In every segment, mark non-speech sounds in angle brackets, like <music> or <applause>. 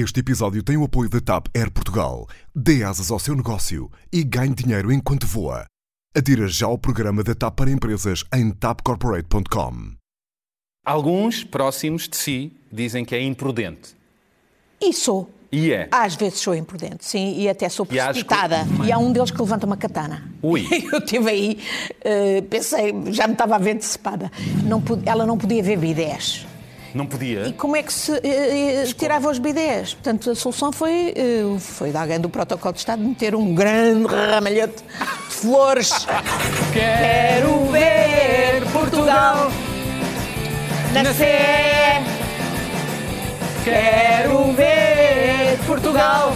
Este episódio tem o apoio da TAP Air Portugal. Dê asas ao seu negócio e ganhe dinheiro enquanto voa. Adira já ao programa da TAP para empresas em tapcorporate.com. Alguns próximos de si dizem que é imprudente. E sou. E é. Às vezes sou imprudente, sim, e até sou E que- precipitada. E há um deles que levanta uma katana. Ui. <laughs> Eu estive aí, eh, pensei, já me estava a ver antecipada. Não pod- ela não podia ver bidés. Não E podia. como é que se eh, eh, tirava os bidés? Portanto, a solução foi, eh, foi de alguém do protocolo de Estado meter um grande ramalhete de flores. <laughs> Quero ver Portugal nascer. Quero ver Portugal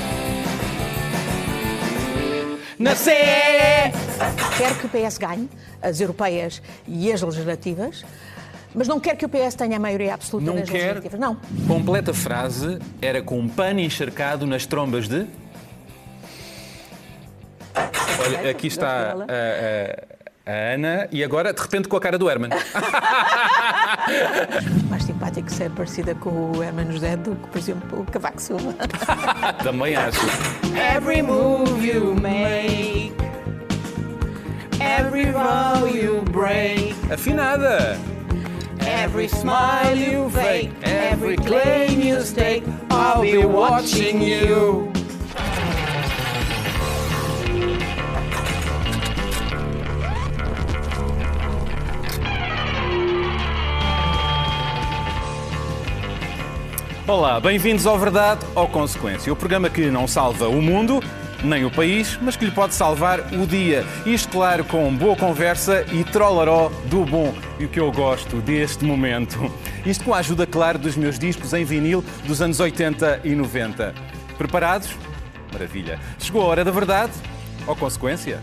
nascer. Quero que o PS ganhe as europeias e as legislativas, mas não quero que o PS tenha a maioria absoluta Não nas quer. legislativas. Não. Completa frase era com um pano encharcado nas trombas de. Olha, aqui está a, a- a Ana e agora, de repente, com a cara do Herman. <laughs> Mais simpático ser parecida com o Hermano José do que, por exemplo, o Cavaco Silva. <laughs> Também acho. Every move you make, every vow you break, Afinada! Every smile you fake, every claim you stake, I'll be watching you. Olá, bem-vindos ao Verdade ou Consequência, o programa que não salva o mundo, nem o país, mas que lhe pode salvar o dia. Isto, claro, com boa conversa e trollaró do bom, e o que eu gosto deste momento. Isto com a ajuda, claro, dos meus discos em vinil dos anos 80 e 90. Preparados? Maravilha. Chegou a hora da verdade ou consequência?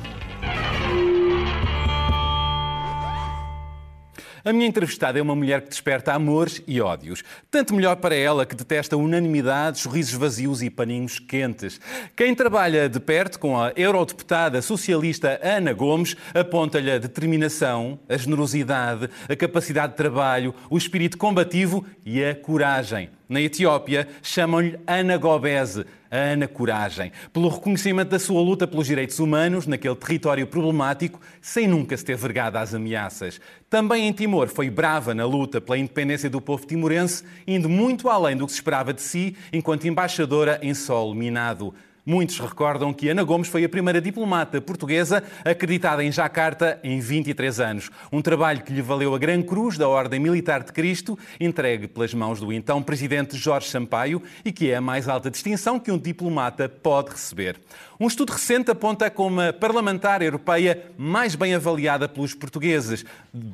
A minha entrevistada é uma mulher que desperta amores e ódios. Tanto melhor para ela que detesta unanimidade, sorrisos vazios e paninhos quentes. Quem trabalha de perto com a eurodeputada socialista Ana Gomes aponta-lhe a determinação, a generosidade, a capacidade de trabalho, o espírito combativo e a coragem. Na Etiópia, chamam-lhe Ana Gobese, a Ana Coragem, pelo reconhecimento da sua luta pelos direitos humanos naquele território problemático, sem nunca se ter vergado às ameaças. Também em Timor foi brava na luta pela independência do povo timorense, indo muito além do que se esperava de si enquanto embaixadora em solo minado. Muitos recordam que Ana Gomes foi a primeira diplomata portuguesa acreditada em Jacarta em 23 anos. Um trabalho que lhe valeu a Gran Cruz da Ordem Militar de Cristo, entregue pelas mãos do então presidente Jorge Sampaio e que é a mais alta distinção que um diplomata pode receber. Um estudo recente aponta como a parlamentar europeia mais bem avaliada pelos portugueses.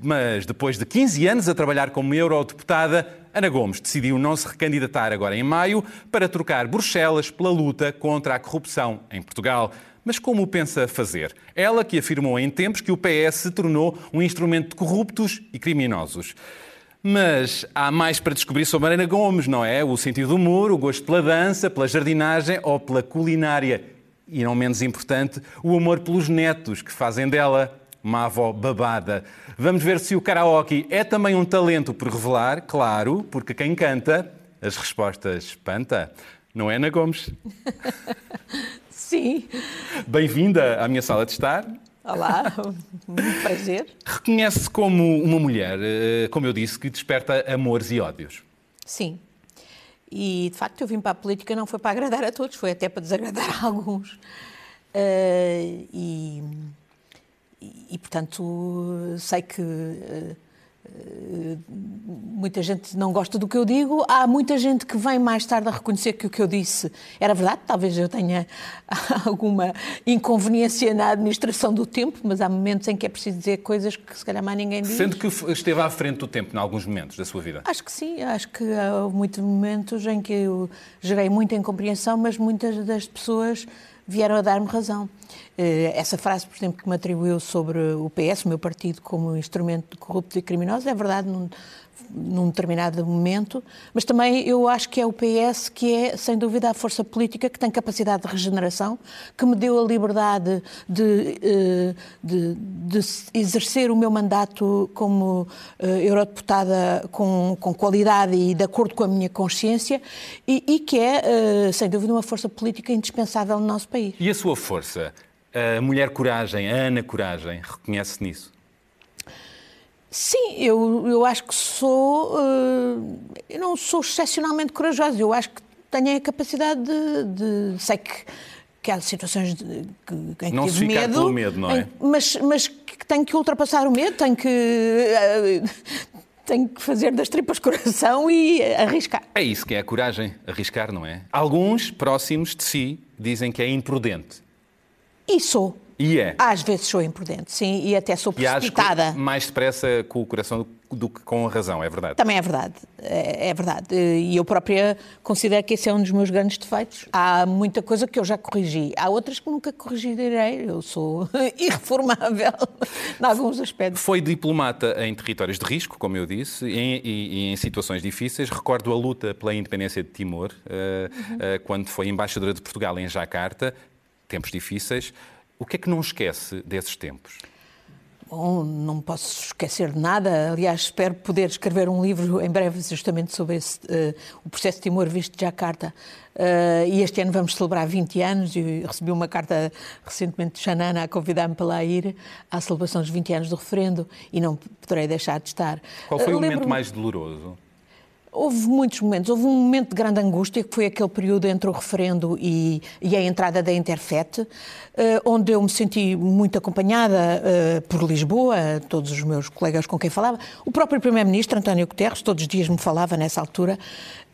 Mas depois de 15 anos a trabalhar como eurodeputada, Ana Gomes decidiu não se recandidatar agora em maio para trocar Bruxelas pela luta contra a corrupção em Portugal. Mas como o pensa fazer? Ela que afirmou em tempos que o PS se tornou um instrumento de corruptos e criminosos. Mas há mais para descobrir sobre Ana Gomes, não é? O sentido do humor, o gosto pela dança, pela jardinagem ou pela culinária. E não menos importante, o amor pelos netos que fazem dela uma avó babada. Vamos ver se o karaoke é também um talento por revelar, claro, porque quem canta, as respostas espanta. Não é, Ana Gomes? <laughs> Sim. Bem-vinda à minha sala de estar. Olá, muito prazer. Reconhece-se como uma mulher, eh, como eu disse, que desperta amores e ódios. Sim. E, de facto, eu vim para a política não foi para agradar a todos, foi até para desagradar <laughs> a alguns. Eh, e, e, portanto, sei que eh, eh, muita gente não gosta do que eu digo. Há muita gente que vem mais tarde a reconhecer que o que eu disse era verdade. Talvez eu tenha <laughs> alguma inconveniência na administração do tempo, mas há momentos em que é preciso dizer coisas que se calhar mais ninguém diz. Sendo que esteve à frente do tempo em alguns momentos da sua vida. Acho que sim, acho que há muitos momentos em que eu gerei muita incompreensão, mas muitas das pessoas vieram a dar-me razão. Eh, Essa frase, por exemplo, que me atribuiu sobre o PS, o meu partido, como instrumento corrupto e criminoso, é verdade, não- num determinado momento, mas também eu acho que é o PS que é, sem dúvida, a força política que tem capacidade de regeneração, que me deu a liberdade de, eh, de, de exercer o meu mandato como eh, eurodeputada com, com qualidade e de acordo com a minha consciência e, e que é, eh, sem dúvida, uma força política indispensável no nosso país. E a sua força? A mulher coragem, a Ana Coragem, reconhece nisso? Sim, eu, eu acho que sou. Uh, eu não sou excepcionalmente corajosa, eu acho que tenho a capacidade de. de sei que, que há situações de, que, em não que tive medo. Pelo medo, não é? Em, mas, mas que tenho que ultrapassar o medo, tenho que. Uh, <laughs> tenho que fazer das tripas coração e arriscar. É isso que é a coragem, arriscar, não é? Alguns próximos de si dizem que é imprudente. E sou. E é? Às vezes sou imprudente, sim, e até sou precipitada. E mais depressa com o coração do que com a razão, é verdade? Também é verdade, é, é, verdade. E eu própria considero que esse é um dos meus grandes defeitos. Há muita coisa que eu já corrigi, há outras que nunca corrigirei. Eu sou <laughs> irreformável em alguns aspectos. Foi diplomata em territórios de risco, como eu disse, e, e, e em situações difíceis. Recordo a luta pela independência de Timor, uhum. uh, uh, quando foi embaixadora de Portugal em Jacarta, tempos difíceis. O que é que não esquece desses tempos? Bom, não posso esquecer de nada. Aliás, espero poder escrever um livro em breve justamente sobre esse, uh, o processo de Timor visto de Jacarta. Uh, e este ano vamos celebrar 20 anos e recebi uma carta recentemente de Xanana a convidar-me para lá ir à celebração dos 20 anos do referendo e não poderei deixar de estar. Qual foi uh, o momento mais doloroso? Houve muitos momentos. Houve um momento de grande angústia, que foi aquele período entre o referendo e, e a entrada da Interfet, uh, onde eu me senti muito acompanhada uh, por Lisboa, todos os meus colegas com quem falava. O próprio Primeiro-Ministro, António Guterres, todos os dias me falava nessa altura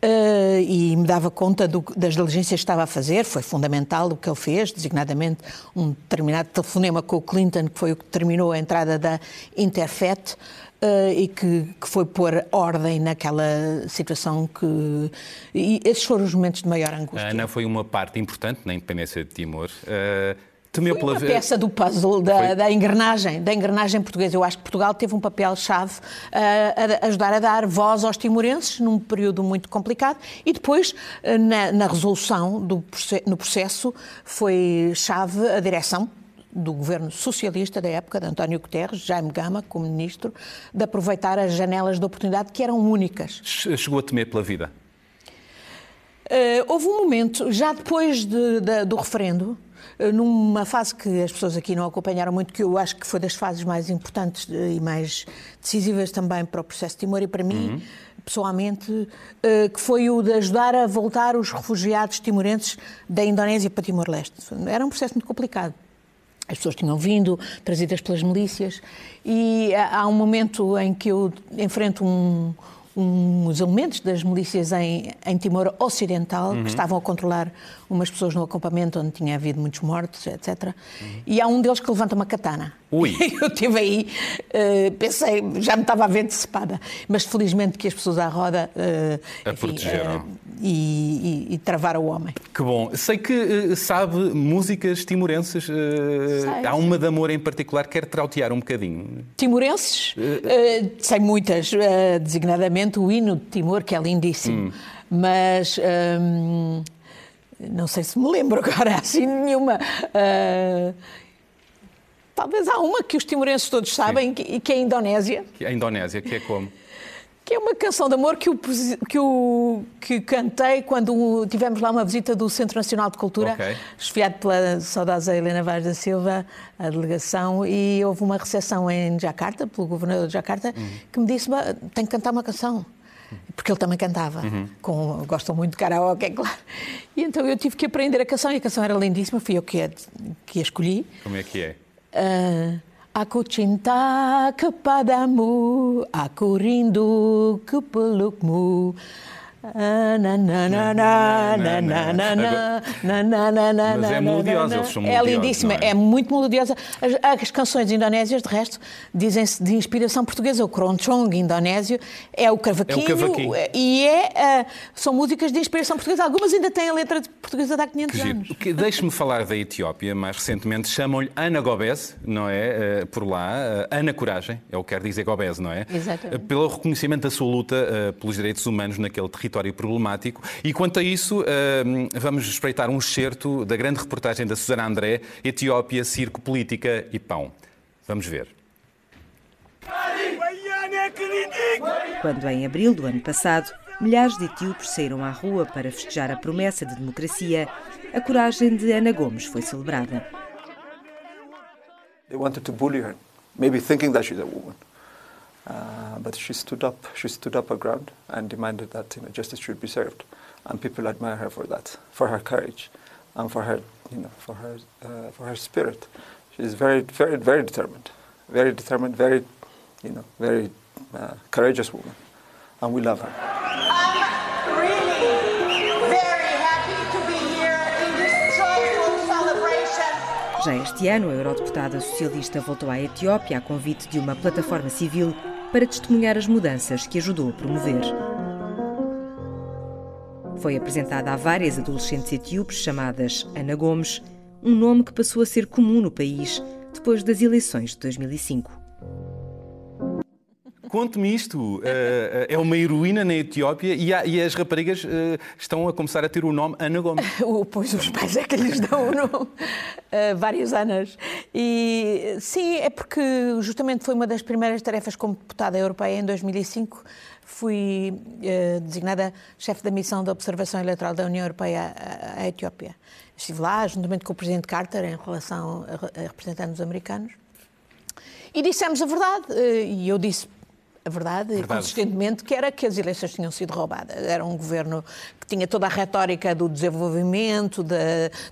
uh, e me dava conta do, das diligências que estava a fazer. Foi fundamental o que ele fez, designadamente um determinado telefonema com o Clinton, que foi o que terminou a entrada da Interfet. Uh, e que, que, foi pôr ordem naquela situação que. E esses foram os momentos de maior angústia. A Ana foi uma parte importante na independência de Timor. Uh, temeu foi uma peça do puzzle da, da, engrenagem, da engrenagem portuguesa. Eu acho que Portugal teve um papel-chave uh, a ajudar a dar voz aos timorenses num período muito complicado e depois, na, na, resolução do no processo, foi chave a direção do governo socialista da época, de António Guterres, Jaime Gama, como ministro, de aproveitar as janelas de oportunidade que eram únicas. Chegou a temer pela vida? Uh, houve um momento, já depois de, de, do referendo, uh, numa fase que as pessoas aqui não acompanharam muito, que eu acho que foi das fases mais importantes e mais decisivas também para o processo de Timor e para mim, uhum. pessoalmente, uh, que foi o de ajudar a voltar os refugiados timorenses da Indonésia para Timor-Leste. Era um processo muito complicado. As pessoas tinham vindo, trazidas pelas milícias, e há um momento em que eu enfrento um, uns elementos das milícias em, em Timor Ocidental uhum. que estavam a controlar umas pessoas no acampamento onde tinha havido muitos mortos, etc. Uhum. E há um deles que levanta uma katana. Ui. <laughs> Eu estive aí, uh, pensei, já me estava a ver decepada, mas felizmente que as pessoas à roda uh, a enfim, protegeram. Uh, e, e, e, travaram o homem. Que bom. Sei que sabe músicas timorenses. Há uma de amor em particular que quer trautear um bocadinho. Timorenses? sei muitas, designadamente o hino de Timor, que é lindíssimo. Hum. Mas. Um, não sei se me lembro <laughs> agora assim nenhuma. Uh, talvez há uma que os timorenses todos sabem, que, que é a Indonésia. A Indonésia, que é como? Que é uma canção de amor que, o, que, o, que cantei quando tivemos lá uma visita do Centro Nacional de Cultura, okay. esfiado pela saudosa Helena Vaz da Silva, a delegação, e houve uma recepção em Jakarta, pelo governador de Jakarta, uhum. que me disse: tem que cantar uma canção porque ele também cantava, uhum. com, gostam muito de karaoke, <laughs> é claro. E então eu tive que aprender a canção, e a canção era lindíssima, fui eu que a, que a escolhi. Como é que é? Uh, Aku cinta kepadamu, aku rindu ke pelukmu. Mas é melodiosa, eles são É lindíssima, é? é muito melodiosa. As, as canções indonésias, de resto, dizem-se de inspiração portuguesa. O Keroncong indonésio é o cavaquinho. É o cavaquinho. E é, ah, são músicas de inspiração portuguesa. Algumas ainda têm a letra de portuguesa de há 500 Que giro. anos. Deixe-me falar da Etiópia. Mais recentemente chamam-lhe Ana Gobese, não é? Eh, Por lá. Eh, Ana Coragem, é o que quer dizer Gobese, não é? Exatamente. Pelo reconhecimento da sua luta pelos direitos humanos naquele território problemático. E quanto a isso, eh, vamos espreitar um excerto da grande reportagem da Susana André, Etiópia, Circo, Política e Pão. Vamos ver. Quando, em abril do ano passado, milhares de etíopes saíram à rua para festejar a promessa de democracia, a coragem de Ana Gomes foi celebrada. They wanted to bully her, maybe thinking that she's a woman. Uh, but she stood up. She stood up her ground and demanded that you know, justice should be served, and people admire her for that, for her courage, and for her, you know, for her, uh, for her spirit. She's very, very, very determined, very determined, very, you know, very uh, courageous woman, and we love her. I'm really very happy to be here in this joyful celebration. Já este ano, a eurodeputada socialista voltou à Etiópia a convite de uma plataforma civil para testemunhar as mudanças que ajudou a promover. Foi apresentada a várias adolescentes etíopes chamadas Ana Gomes, um nome que passou a ser comum no país depois das eleições de 2005. Conte-me isto. Eh, é uma heroína na Etiópia e, as raparigas eh, estão a começar a ter o nome Ana Gomes. <laughs> Pois os pais é que lhes dão o nome, eh, vários anos. E sim, é porque justamente foi uma das primeiras tarefas como deputada europeia em 2005. Fui eh, designada chefe da missão de observação eleitoral da União Europeia à, Etiópia. Estive lá, juntamente com o presidente Carter, em relação a, os americanos. E dissemos a verdade. eh, E eu disse a verdade, Verdade. consistentemente, que era que as eleições tinham sido roubadas. Era um governo tinha toda a retórica do desenvolvimento, da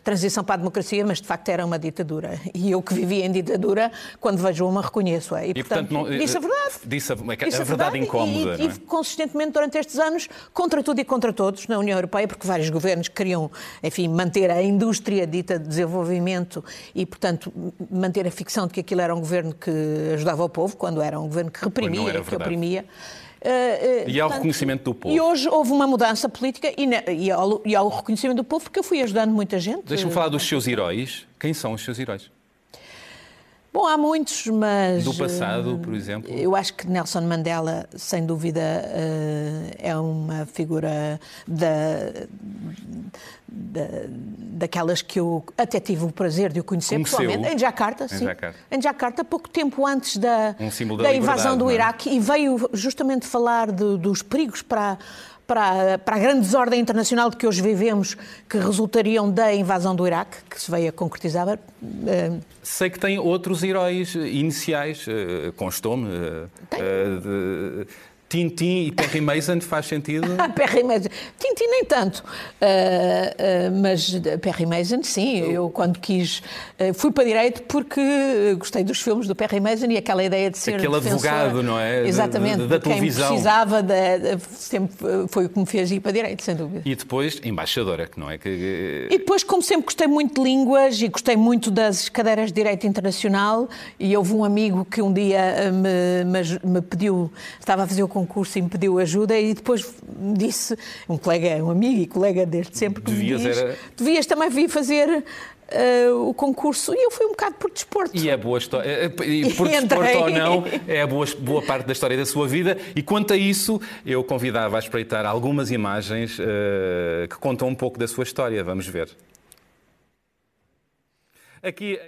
transição para a democracia, mas de facto era uma ditadura. E eu que vivia em ditadura, quando vejo uma, reconheço-a. E, E, portanto, não- disse a verdade. Disse a, é Disse a verdade incómoda. E, é? e consistentemente durante estes anos, contra tudo e contra todos, na União Europeia, porque vários governos queriam, enfim, manter a indústria dita de desenvolvimento e, portanto, manter a ficção de que aquilo era um governo que ajudava o povo, quando era um governo que reprimia, que oprimia. Eh, E há o reconhecimento do povo. E hoje houve uma mudança política e, na- e, ao, e há o reconhecimento do povo, porque eu fui ajudando muita gente. Deixa-me falar dos seus heróis. Quem são os seus heróis? Bom, há muitos, mas. Do passado, eh, por exemplo? Eu acho que Nelson Mandela, sem dúvida, eh, é uma figura da, da- daquelas que eu até tive o prazer de o conhecer Conheceu? pessoalmente, em Jakarta, sim. Jakarta. Em Jakarta, pouco tempo antes da, Um da da invasão do é? Iraque, e veio justamente falar de- dos perigos para. Para, para a grande desordem internacional que hoje vivemos, que resultariam da invasão do Iraque, que se veio a concretizar, eh, Sei que tem outros heróis eh, iniciais, eh, constou-me. Tintin e Perry Mason faz sentido. <laughs> Perry Mason. Tintin nem tanto, Ah, ah, mas Perry Mason, sim. Eu, quando quis, ah, fui para direito porque gostei dos filmes do Perry Mason e aquela ideia de ser Aquele advogado, não é? Exatamente, da de quem televisão. precisava, sempre foi o que me fez ir para direito, sem dúvida. E depois, embaixadora, que não é? Que, E depois, como sempre, gostei muito de línguas e gostei muito das cadeiras de Direito Internacional. E houve um amigo que um dia me, me me pediu, estava a fazer o concurso e me pediu ajuda, e depois me disse, um colega, um amigo e colega desde sempre, que Devias me diz, era- devias também vir fazer eh, o concurso. E eu fui um bocado por desporto. E é boa história. eh, E <laughs> E por desporto entrei. ou não, é a boa, boa parte da história da sua vida. E quanto a isso, eu convidava a espreitar algumas imagens eh, que contam um pouco da sua história. Vamos ver. Aqui.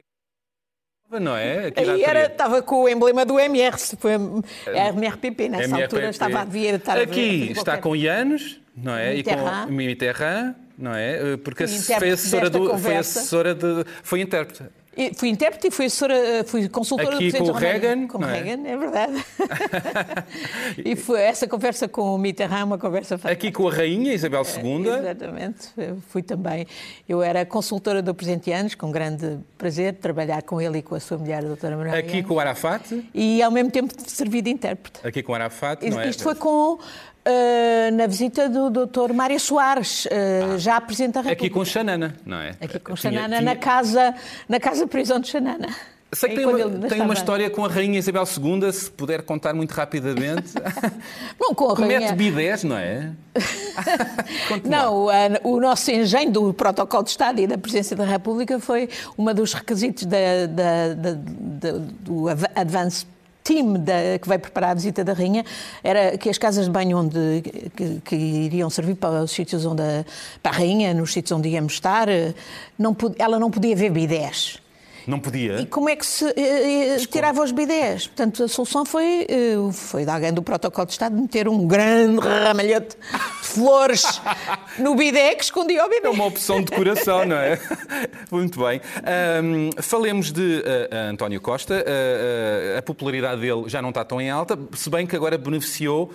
Não é? Aí era, estava com o emblema do MR, se foi MRPP, nessa MRPP. altura estava, devia estar a Aqui fazer está com Ianos, não é? Mitterrand. E com Mitterrand, não é? Eh, Porque foi assessora, do, foi assessora de. Foi intérprete. E Fui intérprete e fui, assessora, fui consultora Aqui do Presidente com o. Reagan, Com não é? Reagan, é verdade. <laughs> e foi essa conversa com o Mitterrand, uma conversa fantástica. Aqui com a Rainha Isabel II. Exatamente, eu fui também. Eu era consultora do Presidente Anos, com grande prazer de trabalhar com ele e com a sua mulher, a doutora Manuela Aqui Yanes. com o Arafat. E ao mesmo tempo servi de intérprete. Aqui com o Arafat, não é? Isto foi com Uh, na visita do Dr. Mário Soares, uh, já Presidente da República. Aqui com Xanana, não é? Aqui com Tinha- Xanana, tinha- na casa, na casa prisão de Xanana. Sei que É tem uma, tem uma história com a Rainha Isabel II, se puder contar muito rapidamente. <laughs> Não, com a rainha- bidés, não é? <laughs> Não, a- o nosso engenho do protocolo de Estado e da Presidência da República foi um dos requisitos da- da- da- do Advance Team da- que vai preparar a visita da Rainha era que as casas de banho onde que, que iriam servir para os sítios onde a, para a Rainha, nos sítios onde íamos estar, eh, não, ela não podia ver bidés. Não podia. E como é que se eh, tirava os bidés? Portanto, a solução foi, eh, foi de alguém do protocolo de Estado meter um grande ramalhete de flores <laughs> no bidé que escondia o bidé. É uma opção de decoração, não é? <laughs> Muito bem. Ahm, falemos de ah, António Costa. A popularidade dele já não está tão em alta, se bem que agora beneficiou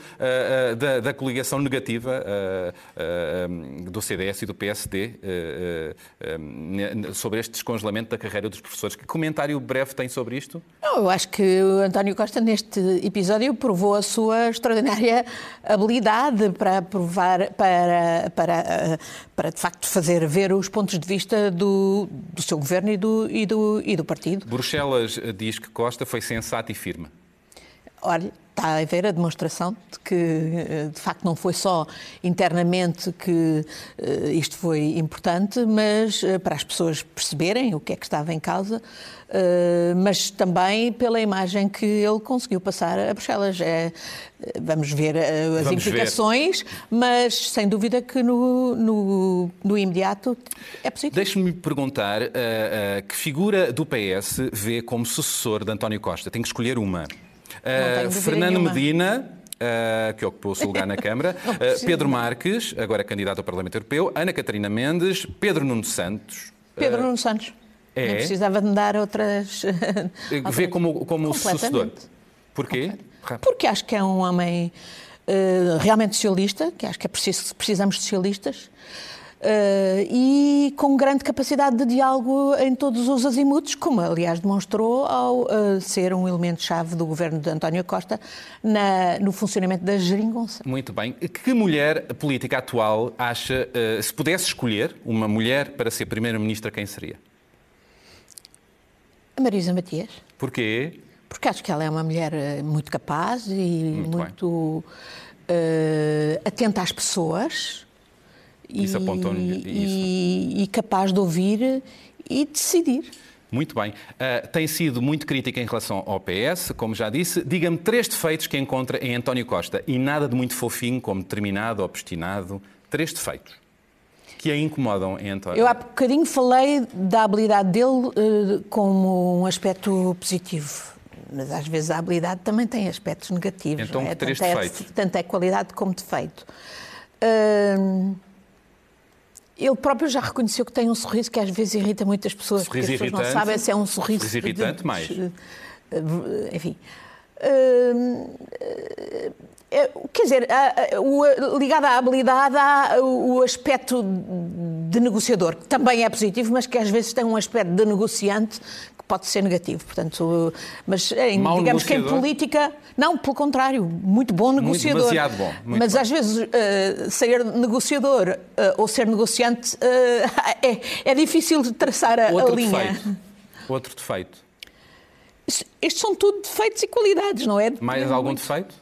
da, da coligação negativa do CDS e do PSD sobre este descongelamento da carreira dos professores. Que comentário breve tem sobre isto? Não, eu acho que o António Costa, neste episódio, provou a sua extraordinária habilidade para provar, para, para, eh, para de facto fazer ver os pontos de vista do, do seu governo e do, e, do, e do partido. Bruxelas ah, diz que Costa foi sensato e firme. Olha, está a ver a demonstração de que, eh, de facto, não foi só internamente que eh, isto foi importante, mas eh, para as pessoas perceberem o que é que estava em causa, mas também pela imagem que ele conseguiu passar a Bruxelas. É, vamos ver as Vamos ver. implicações, mas sem dúvida que no, no, no imediato é positivo. Deixe-me perguntar ah, ah, que figura do PS vê como sucessor de António Costa? Tem que escolher uma. Dúvida Fernando nenhuma. Medina, ah, que ocupou o seu lugar na <laughs> Câmara, Não precisa. Pedro Marques, agora candidato ao Parlamento Europeu, Ana Catarina Mendes, Pedro Nuno Santos. Pedro Nuno Santos. é? Nem precisava de me dar outras. <laughs> Vê como, como. Completamente. Porquê? Porque acho que é um homem realmente socialista, que acho que é preciso, precisamos de socialistas, e com grande capacidade de diálogo em todos os azimutos, como aliás demonstrou ao eh, ser um elemento-chave do governo de António Costa na- no funcionamento da geringonça. Muito bem. Que mulher política atual acha, ah, se pudesse escolher uma mulher para ser Primeira-Ministra, quem seria? A Marisa Matias. Porquê? Porque acho que ela é uma mulher eh, muito capaz e Muito muito, eh, atenta às pessoas. Isso e, isso. E, e capaz de ouvir e decidir. Muito bem. Ah, tem sido muito crítica em relação ao PS, como já disse. Diga-me três defeitos que encontra em António Costa e nada de muito fofinho, como determinado, obstinado. Três defeitos que a incomodam em António. Eu há bocadinho falei da habilidade dele eh, como um aspecto positivo. Mas às vezes a habilidade também tem aspectos negativos. Então, é? três tanto, é, defeitos? tanto é qualidade como defeito. Hum, ele próprio já reconheceu que tem um sorriso que às vezes irrita muitas pessoas, Sorriso porque as pessoas não sabem se é um sorriso. Sorriso irritante, de- mais. Enfim. É, quer dizer, ligado à habilidade há o aspecto de negociador, que também é positivo, mas que às vezes tem um aspecto de negociante pode ser negativo. Portanto, mas em, Mau digamos que em negociador? política, não, pelo contrário, muito bom negociador. demasiado bom, muito mas bem. às vezes eh, ser negociador eh, ou ser negociante eh, <laughs> é, é difícil de traçar a, a Outro linha. defeito. Outro defeito. Estes são tudo defeitos e qualidades, não é? Mais algum Muito. defeito?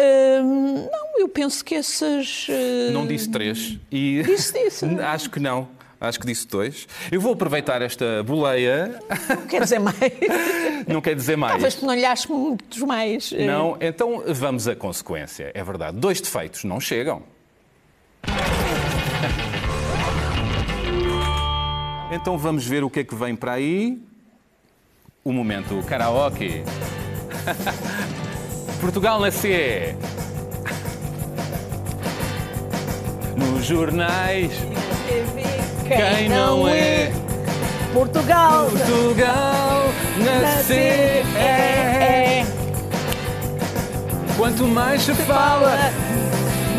Hum, não, eu penso que esses. eh, Não disse três. E Disse, disse. <laughs> Acho que não. Acho que disse dois. Eu vou aproveitar esta boleia. Não quer dizer mais. <laughs> Não quer dizer mais. Talvez tu não lhe aches muitos mais. Não, então vamos à consequência. É verdade. Dois defeitos não chegam. Então vamos ver o que é que vem para aí. O momento karaoke. <laughs> Portugal na C. Nos jornais, quem não é Portugal. Portugal na C. é, Quanto mais se fala,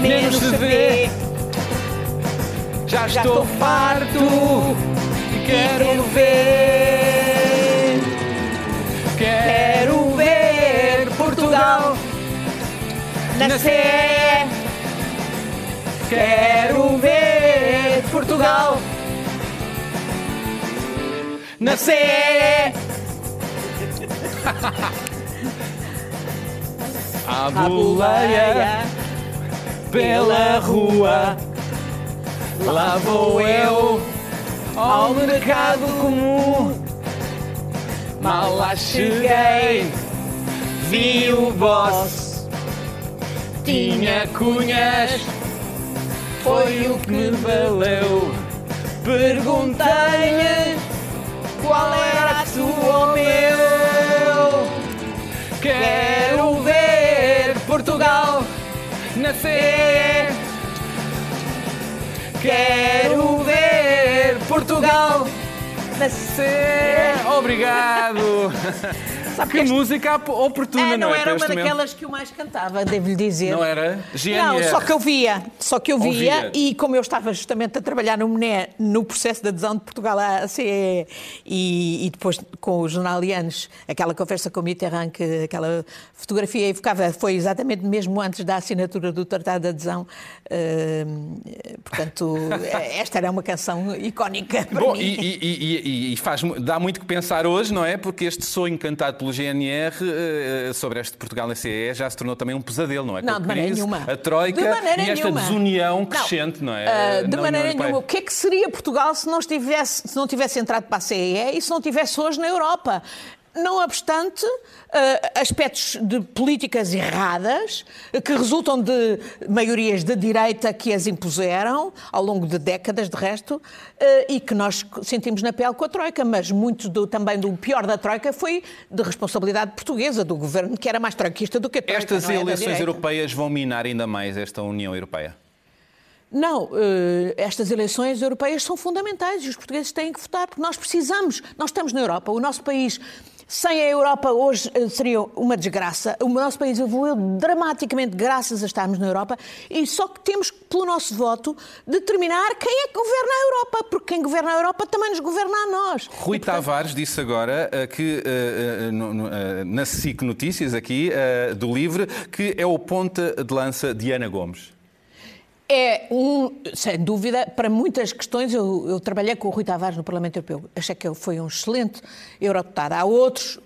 menos se vê. Já estou farto e quero ver. Quero ver Portugal Na CE quero ver Portugal. Na CE! A boleia pela rua, lá vou eu ao mercado comum. Mal lá cheguei, vi o boss, tinha cunhas, foi o que me valeu. Perguntei-lhe qual era a tua ou meu. Quero ver Portugal nascer. Quero ver Portugal nascer. Obrigado. <laughs> Sabe Que este- música op- oportuna, É, não, não é? era uma daquelas que eu mais cantava, devo-lhe dizer. Não era? Não, GNR. só que eu via, só que eu via, Ouvia. e como eu estava justamente a trabalhar no MNE, no processo de adesão de Portugal à CE e, e depois com os jornalianos, aquela conversa com o Mitterrand, que aquela fotografia evocava, foi exatamente mesmo antes da assinatura do Tratado de Adesão. Hum, portanto, <laughs> esta era uma canção icónica para Bom, mim. e, e- e- e- faz, dá muito que pensar hoje, não é? Porque este sonho cantado pelo GNR eh, sobre este Portugal na CE já se tornou também um pesadelo, não é? Com Não, a de maneira crise, nenhuma. A Troika e esta nenhuma. desunião Não. crescente, não, é? Ah, Na de União maneira nenhuma. O que é que seria Portugal se não, estivesse, se não tivesse entrado para a CEE e se não estivesse hoje na Europa? Não obstante ah, aspectos de políticas erradas eh, que resultam de maiorias de direita que as impuseram ao longo de décadas, de resto, eh, e que nós sentimos na pele com a Troika, mas muito do- também do pior da Troika foi de responsabilidade portuguesa, do governo, que era mais troiquista do que a Troika. Estas não é? Eleições europeias vão minar ainda mais esta União Europeia. Não, eh, estas eleições europeias são fundamentais e os portugueses têm que votar, porque nós precisamos, nós estamos na Europa, o nosso país. Sem a Europa hoje eh, seria uma desgraça. O nosso país evoluiu dramaticamente graças a estarmos na Europa e só que temos, pelo nosso voto, determinar quem é que governa a Europa, porque quem governa a Europa também nos governa a nós. Rui E, portanto, Tavares disse agora eh, que eh, na SIC Notícias aqui do Livre que é o ponta de lança de Ana Gomes. É um, sem dúvida, para muitas questões, eu, eu trabalhei com o Rui Tavares no Parlamento Europeu. Achei que ele foi um excelente eurodeputado. Há outros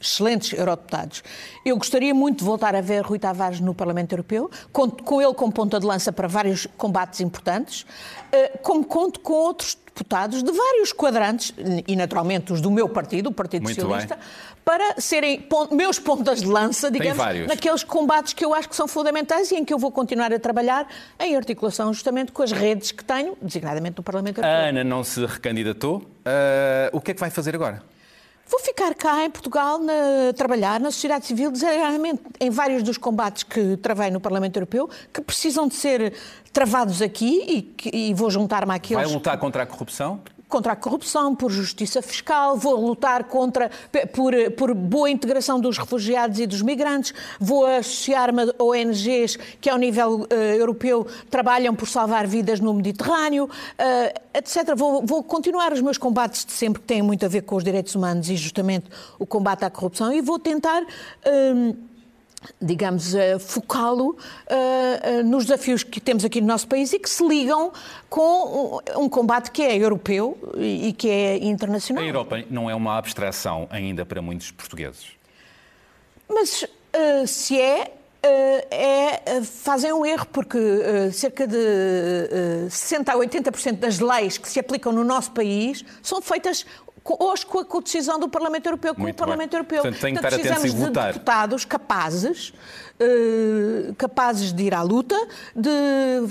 excelentes eurodeputados. Eu gostaria muito de voltar a ver Rui Tavares no Parlamento Europeu, conto com ele como ponta de lança para vários combates importantes, eh, como conto com outros deputados de vários quadrantes, e naturalmente os do meu partido, o Partido Muito Socialista, para serem pon- meus pontas de lança, digamos, naqueles combates que eu acho que são fundamentais e em que eu vou continuar a trabalhar em articulação justamente com as redes que tenho, designadamente no Parlamento A Europeu. Ana não se recandidatou. Eh, o que é que vai fazer agora? Vou ficar cá em Portugal na, trabalhar na sociedade civil, designadamente em vários dos combates que travei no Parlamento Europeu, que precisam de ser travados aqui e, que- e vou juntar-me àqueles Vai lutar contra a corrupção? Contra a corrupção, por justiça fiscal, vou lutar contra por, por boa integração dos refugiados e dos migrantes, vou associar-me a ONGs que ao nível eh, europeu trabalham por salvar vidas no Mediterrâneo, eh, etc. Vou, vou continuar os meus combates de sempre que têm muito a ver com os direitos humanos e justamente o combate à corrupção e vou tentar hum, digamos, eh, focá-lo eh, eh, nos desafios que temos aqui no nosso país e que se ligam com um, um combate que é europeu e, e que é internacional. A Europa não é uma abstração ainda para muitos portugueses. Mas se é, é, fazem um erro, porque cerca de eh, 60% a 80% das leis que se aplicam no nosso país são feitas hoje com a com a decisão do Parlamento Europeu, com Muito o Parlamento bem. Europeu. Portanto, tem que estar atentos e precisamos de votar. deputados capazes, eh, capazes de ir à luta, de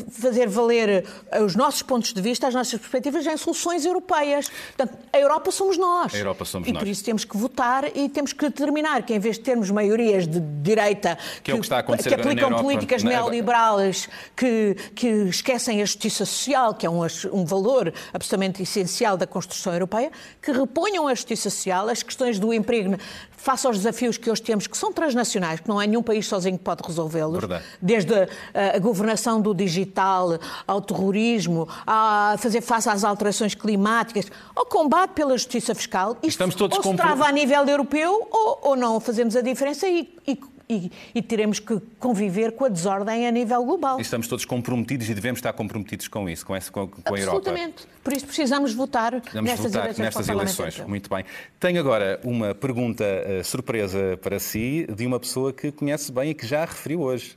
fazer valer eh, os nossos pontos de vista, as nossas perspectivas em soluções europeias. Portanto, a Europa somos nós. A Europa somos e nós. por isso temos que votar e temos que determinar que, em vez de termos maiorias de direita Que é que acontecer que aplicam políticas é? neoliberais, que, que esquecem a justiça social, que é um, um valor absolutamente essencial da construção europeia, que reponham a justiça social, as questões do emprego face aos desafios que hoje temos, que são transnacionais, que não há nenhum país sozinho que pode resolvê-los, desde a, a governação do digital, ao terrorismo, a fazer face às alterações climáticas, ao combate pela justiça fiscal. Isto Estamos todos ou se compro- trava a nível europeu ou, ou não fazemos a diferença e, e- e, e teremos que conviver com a desordem a nível global. E estamos todos comprometidos e devemos estar comprometidos com isso, com, esse, com, com a Europa. Absolutamente. Por isso precisamos votar Vamos nestas votar eleições. nestas eleições. Muito bem. Tenho agora uma pergunta eh, surpresa para si de uma pessoa que conhece bem e que já a referiu hoje.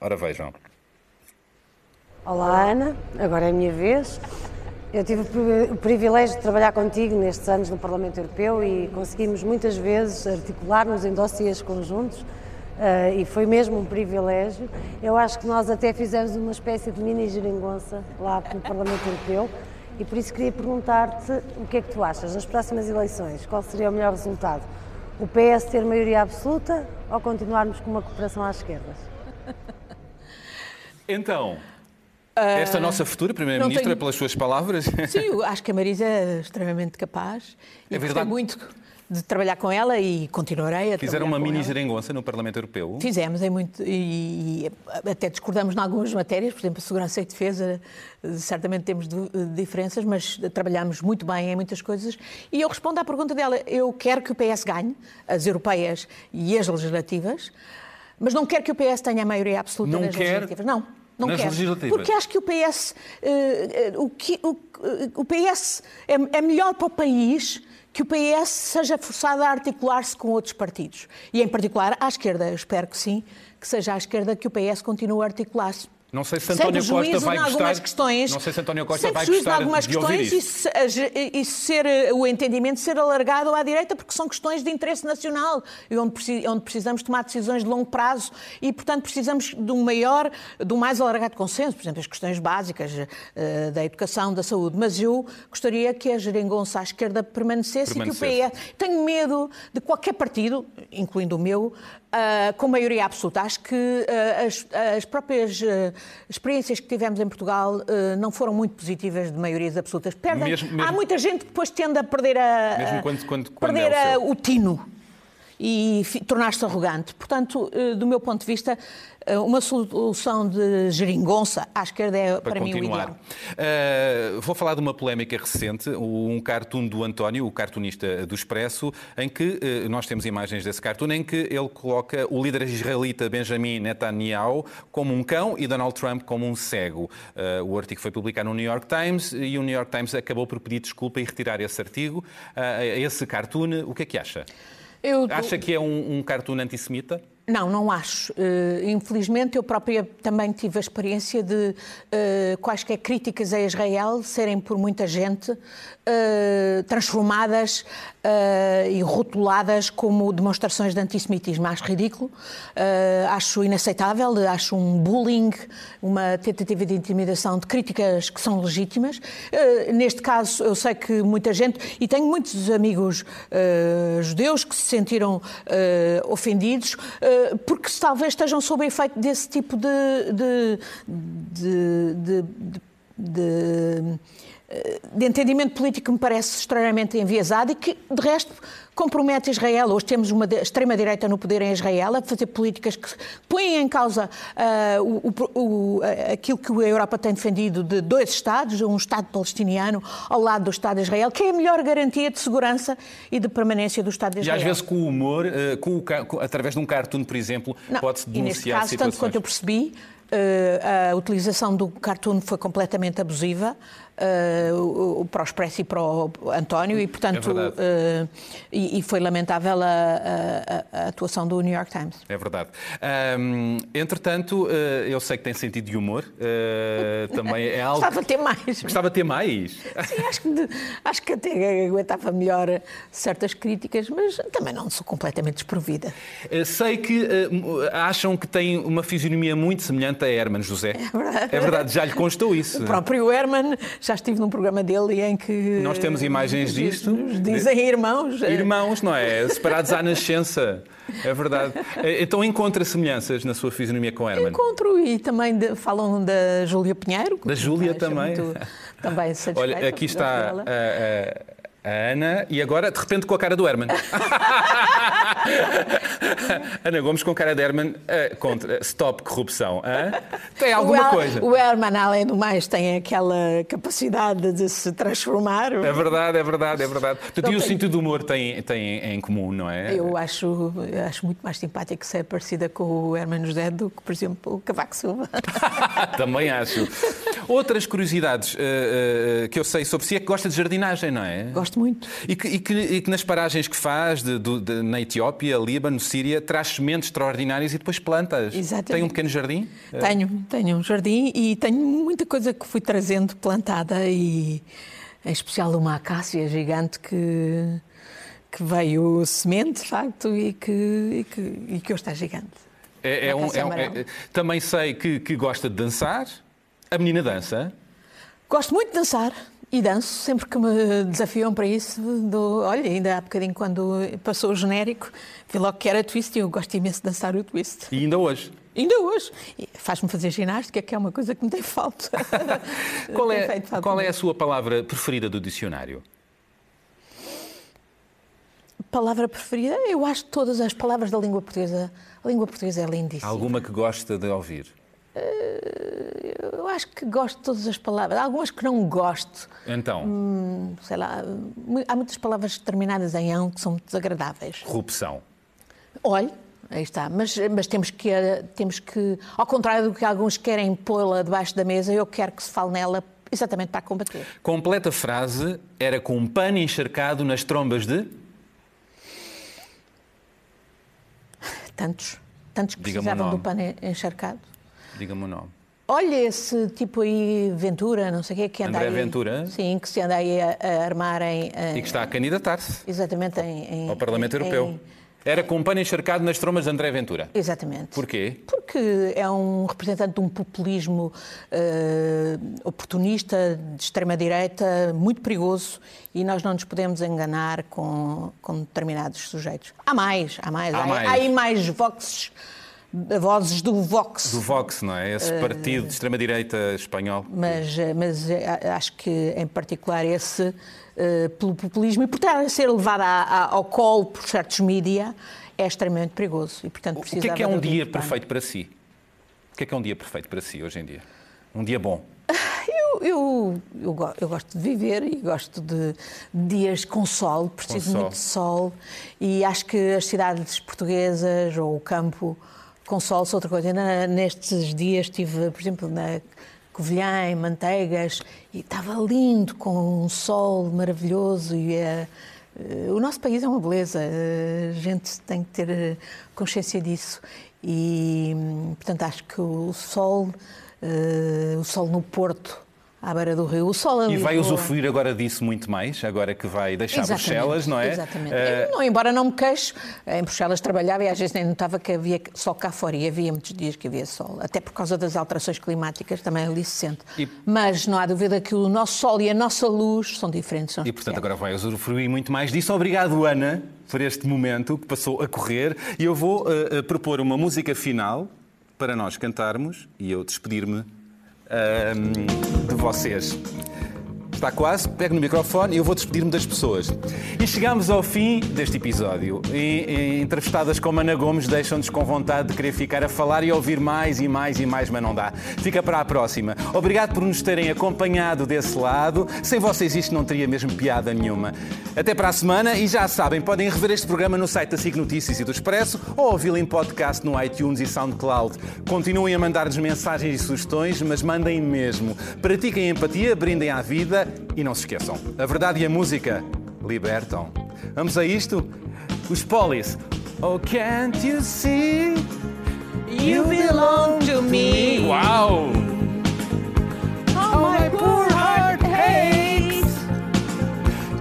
Ora vejam. Olá Ana, agora é a minha vez. Eu tive o privilégio de trabalhar contigo nestes anos no Parlamento Europeu e conseguimos muitas vezes articular-nos em dossiês conjuntos eh, e foi mesmo um privilégio. Eu acho que nós até fizemos uma espécie de mini geringonça lá no Parlamento Europeu e por isso queria perguntar-te o que é que tu achas nas próximas eleições, qual seria o melhor resultado? O PS ter maioria absoluta ou continuarmos com uma cooperação às esquerdas? <laughs> Então, esta nossa futura Primeira-Ministra, Ah, tenho- pelas suas palavras, Sim, eu acho que a Marisa é extremamente capaz. E É verdade. muito de trabalhar com ela e continuarei a fizeram trabalhar uma mini geringonça no Parlamento Europeu. Fizemos em muito e, e até discordamos em algumas matérias, por exemplo, a segurança e defesa, certamente temos diferenças, mas trabalhamos muito bem em muitas coisas. E eu respondo à pergunta dela: eu quero que o PS ganhe, as europeias e as legislativas, mas não quero que o PS tenha a maioria absoluta Não nas quer legislativas. Não. Não nas quero. legislativas? Porque acho que o PS, eh, eh, o, que- o- o PS é, é melhor para o país que o PS seja forçado a articular-se com outros partidos. E, em particular, à esquerda. Eu espero que sim, que seja à esquerda que o PS continue a articular-se. Não sei se António Costa vai em gostar. questões. Não sei se António Costa vai prejuízo em gostar algumas de questões e, se- e ser eh, o entendimento ser alargado à direita, porque são questões de interesse nacional e onde, onde precisamos tomar decisões de longo prazo e, portanto, precisamos de um maior, de um mais alargado consenso, por exemplo, as questões básicas eh, da educação, da saúde. Mas eu gostaria que a geringonça à esquerda permanecesse, e que o Permanecesse. PS. Tenho medo de qualquer partido, incluindo o meu, ah, com maioria absoluta. Acho que ah, as, as próprias ah, experiências que tivemos em Portugal não foram muito positivas de maiorias absolutas. Perdem. Mesmo- mesmo- Há muita gente que depois tende a perder, a, Mesmo quando- quando- quando perder é o seu. o tino e tornar-se arrogante. Portanto, eh, do meu ponto de vista, eh, uma solução de geringonça à esquerda é, para, para mim, o continuar. ideal. Uh, vou falar de uma polémica recente, um cartoon do António, o cartunista do Expresso, em que uh, nós temos imagens desse cartoon, em que ele coloca o líder israelita Benjamin Netanyahu como um cão e Donald Trump como um cego. Uh, o artigo foi publicado no New York Times e o New York Times acabou por pedir desculpa e retirar esse artigo, esse cartoon. O que é que acha? Eu- Acha que é um, um cartoon antissemita? Não, não acho. Eh, infelizmente, eu própria também tive a experiência de eh, quaisquer críticas a Israel serem por muita gente eh, transformadas eh, e rotuladas como demonstrações de antissemitismo. Acho ridículo, eh, acho inaceitável, acho um bullying, uma tentativa de intimidação de críticas que são legítimas. Neste caso, eu sei que muita gente, e tenho muitos amigos judeus que se sentiram ofendidos, porque talvez estejam sob efeito desse tipo de, de, de, de- de- de, eh, de entendimento político que me parece extremamente enviesado e que, de resto, compromete Israel. Hoje temos uma extrema-direita no poder em Israel a fazer políticas que põem em causa ah, o- o- a- aquilo que a Europa tem defendido de dois Estados, um Estado palestiniano ao lado do Estado de Israel, que é a melhor garantia de segurança e de permanência do Estado de E Israel. às vezes com o humor, uh, com o através de um cartoon, por exemplo, pode-se e denunciar caso, situações. tanto quanto eu percebi, eh, a utilização do cartoon foi completamente abusiva eh, o- o- para o Expresso e para o António e, portanto, É eh, e, e foi lamentável a, a- a- atuação do New York Times. É verdade. Ahm, entretanto, eh, eu sei que tem sentido de humor. eh, também é <laughs> algo. Gostava de ter mais. Gostava de ter mais. <laughs> Sim, acho que, de- acho que até aguentava melhor certas críticas, mas também não sou completamente desprovida. Eh, Sei que eh, acham que tem uma fisionomia muito semelhante a Herman José. É verdade. É verdade, já lhe constou isso. O próprio Herman, já estive num programa dele em que. Nós temos imagens disto. Dizem irmãos. Irmãos, não é? Separados à nascença. É verdade. Eh, Então encontra semelhanças na sua fisionomia com Herman. Encontro e também de- falam da Júlia Pinheiro. Da Júlia também. muito- também <laughs> Olha, aqui está dela. a, A Ana, e agora, de repente, com a cara do Herman. <laughs> <laughs> Ana Gomes com cara de Herman eh, contra Stop Corrupção. hã? Tem alguma o coisa. O Herman, além do mais, tem aquela capacidade de se transformar. É verdade, é verdade, é verdade. Portanto, e o sentido do humor tem, tem em comum, não é? Eu acho, acho muito mais simpático ser parecida com o Herman José do que, por exemplo, o Cavaco Silva. <laughs> Também acho. Outras curiosidades eh, eh, que eu sei sobre si é que gosta de jardinagem, não é? Gosto muito. E que, e que- e que nas paragens que faz de- do- de- na Etiópia, Líbano, Síria, traz sementes extraordinárias e depois plantas. Exatamente. Tem um pequeno jardim? Tenho, tenho um jardim e tenho muita coisa que fui trazendo plantada e em especial uma acácia gigante que, que veio semente, de facto, e que, e que, e que hoje está gigante. É, é um- é um- é- também sei que, que gosta de dançar. A menina dança. Gosto muito de dançar e danço sempre que me desafiam para isso. Dou, olha, ainda há bocadinho quando passou o genérico, vi logo que era twist e eu gosto imenso de dançar o twist. E ainda hoje. Ainda hoje. Faz-me fazer ginástica, que é uma coisa que me tem falta. <laughs> Qual é, feito falta qual é a sua palavra preferida do dicionário? Palavra preferida? Eu acho todas as palavras da língua portuguesa. A língua portuguesa é lindíssima. Alguma que gosta de ouvir? Eu acho que gosto de todas as palavras. Há algumas que não gosto. Então, Hum, Sei lá, há muitas palavras terminadas em ão que são desagradáveis. corrupção. Olhe, aí está. Mas, mas temos, que, eh, temos que, ao contrário do que alguns querem pô-la debaixo da mesa, eu quero que se fale nela exatamente para combater. Completa frase era com um pano encharcado nas trombas de. Tantos, tantos que precisavam do pano encharcado. Diga-me o nome. Olha esse tipo aí, Ventura, não sei o quê, que anda André aí... Ventura? Sim, que se anda aí a, a armar em... em- E que está a candidatar-se Exatamente em... em- ao Parlamento em- Europeu. Era com um pano encharcado nas trombas de André Ventura. Exatamente. Porquê? Porque é um representante de um populismo eh, oportunista, de extrema-direita, muito perigoso e nós não nos podemos enganar com, com determinados sujeitos. Há mais, há mais. Há mais. há aí mais voxes, vozes do Vox. Do Vox, não é? Esse partido de extrema-direita espanhol. Mas, eh, mas eh, acho que, em particular, esse, eh, pelo populismo e por estar a ser levado ao colo por certos mídia, é extremamente perigoso. E, portanto, O que é que é um dia perfeito para si? O que é que é um dia perfeito para si hoje em dia? Um dia bom. <laughs> Eu, eu, eu, eu gosto de viver e gosto de dias com sol, preciso sol. muito de sol e acho que as cidades portuguesas ou o campo com sol são outra coisa. Ainda nestes dias estive, por exemplo, na Covilhã, em Manteigas, e estava lindo, com um sol maravilhoso e é, eh, o nosso país é uma beleza, eh, a gente tem que ter eh, consciência disso e, hum, portanto, acho que o sol, eh, o sol no Porto, à beira do rio, o sol E ali. vai com- usufruir agora disso muito mais, agora que vai deixar Exatamente, Bruxelas, não é? Exatamente. Eu não, embora não me queixe, em Bruxelas trabalhava e às vezes nem notava que havia sol cá fora e havia muitos dias que havia sol, até por causa das alterações climáticas também ali se sente. E- Mas não há dúvida que o nosso sol e a nossa luz são diferentes. São E portanto agora vai usufruir muito mais disso. Obrigado, Ana, por este momento que passou a correr. E eu vou eh, eh, propor uma música final para nós cantarmos e eu despedir-me de vocês. Está quase, pego no microfone e eu vou despedir-me das pessoas. E chegamos ao fim deste episódio. E, e entrevistadas como Ana Gomes deixam-nos com vontade de querer ficar a falar e ouvir mais e mais e mais, mas não dá. Fica para a próxima. Obrigado por nos terem acompanhado desse lado. Sem vocês isto não teria mesmo piada nenhuma. Até para a semana e já sabem, podem rever este programa no site da SIC Notícias e do Expresso ou ouvi-lo em podcast no iTunes e SoundCloud. Continuem a mandar-nos mensagens e sugestões, mas mandem mesmo. Pratiquem empatia, brindem à vida e não se esqueçam, a verdade e a música libertam. Vamos a isto? Os Polis. Oh, can't you see? You belong to me. Uau! Oh, my poor heart hates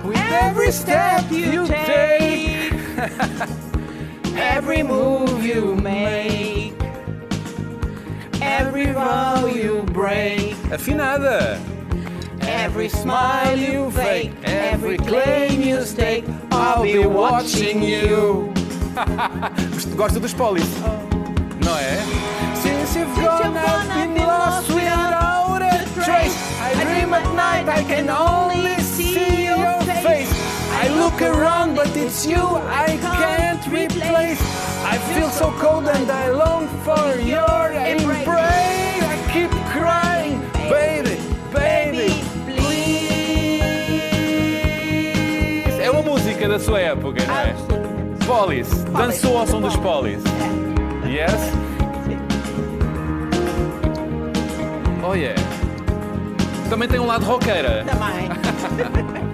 with every step you take, <laughs> every move you make, every vow you break. Afinada. Every smile you fake, every claim you stake, I'll be watching you. <laughs> Gosto dos polis, não é? Since you've gone, I've been lost without a trace. I dream at night, I can only see your face. I look around, but it's you I can't replace. I feel so cold and I long for your embrace. Da sua época, não é? Polis. Dançou ao som dos Polis. Yes? Oh yeah. Também tem um lado roqueira. Também. <laughs>